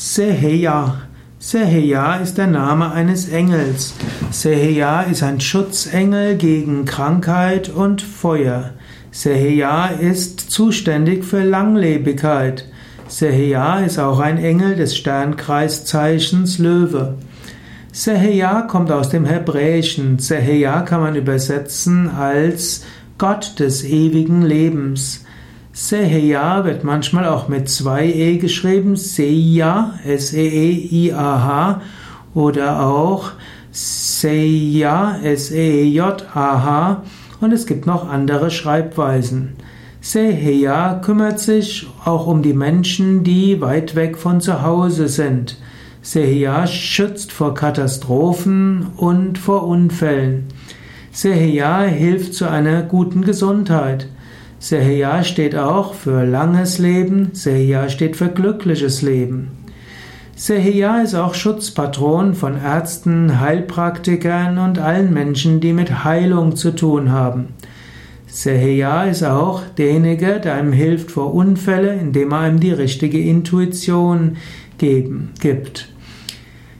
Seheya. Seheya ist der Name eines Engels. Seheya ist ein Schutzengel gegen Krankheit und Feuer. Seheya ist zuständig für Langlebigkeit. Seheya ist auch ein Engel des Sternkreiszeichens Löwe. Seheya kommt aus dem Hebräischen. Seheya kann man übersetzen als Gott des ewigen Lebens. Seheya wird manchmal auch mit zwei E geschrieben, Seia, S-E-E-I-A-H, oder auch Seia, S-E-E-J-A-H, und es gibt noch andere Schreibweisen. Seheya kümmert sich auch um die Menschen, die weit weg von zu Hause sind. Seheya schützt vor Katastrophen und vor Unfällen. Seheya hilft zu einer guten Gesundheit. Seheya steht auch für langes Leben, Seheya steht für glückliches Leben. Seheya ist auch Schutzpatron von Ärzten, Heilpraktikern und allen Menschen, die mit Heilung zu tun haben. Seheya ist auch derjenige, der einem hilft vor Unfälle, indem er einem die richtige Intuition geben, gibt.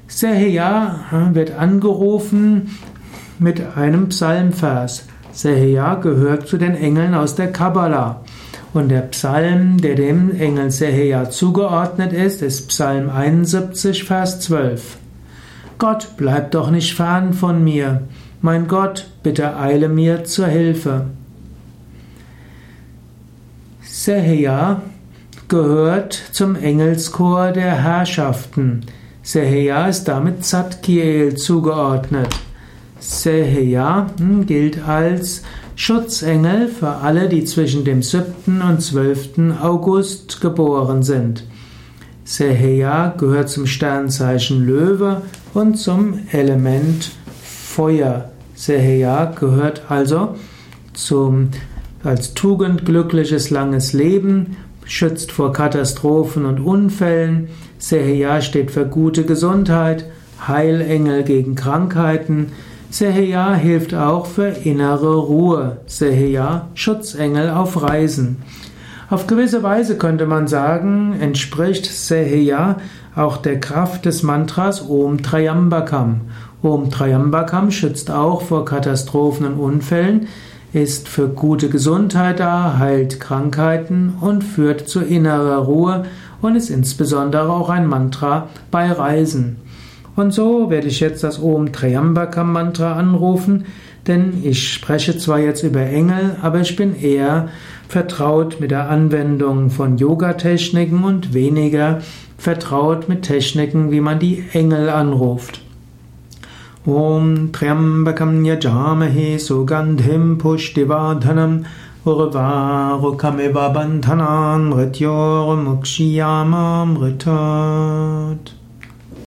Seheya wird angerufen mit einem Psalmvers. Seheya gehört zu den Engeln aus der Kabbalah. Und der Psalm, der dem Engel Seheya zugeordnet ist, ist Psalm 71, Vers 12. Gott, bleib doch nicht fern von mir. Mein Gott, bitte eile mir zur Hilfe. Seheya gehört zum Engelschor der Herrschaften. Seheya ist damit Zadkiel zugeordnet. Seheya hm, gilt als Schutzengel für alle, die zwischen dem 7. und 12. August geboren sind. Seheya gehört zum Sternzeichen Löwe und zum Element Feuer. Seheya gehört also zum als Tugend glückliches langes Leben, schützt vor Katastrophen und Unfällen. Seheya steht für gute Gesundheit, Heilengel gegen Krankheiten, Seheya hilft auch für innere Ruhe. Seheya, Schutzengel auf Reisen. Auf gewisse Weise könnte man sagen, entspricht Seheya auch der Kraft des Mantras Om Trayambakam. Om Trayambakam schützt auch vor Katastrophen und Unfällen, ist für gute Gesundheit da, heilt Krankheiten und führt zu innerer Ruhe und ist insbesondere auch ein Mantra bei Reisen. Und so werde ich jetzt das Om Triambakam Mantra anrufen, denn ich spreche zwar jetzt über Engel, aber ich bin eher vertraut mit der Anwendung von Yoga-Techniken und weniger vertraut mit Techniken, wie man die Engel anruft. Om Triambakam Yajamahe Sugandhim Pushtivadhanam Urvarukamiva Bandhanan Mrityor Mukshiyamam Ritat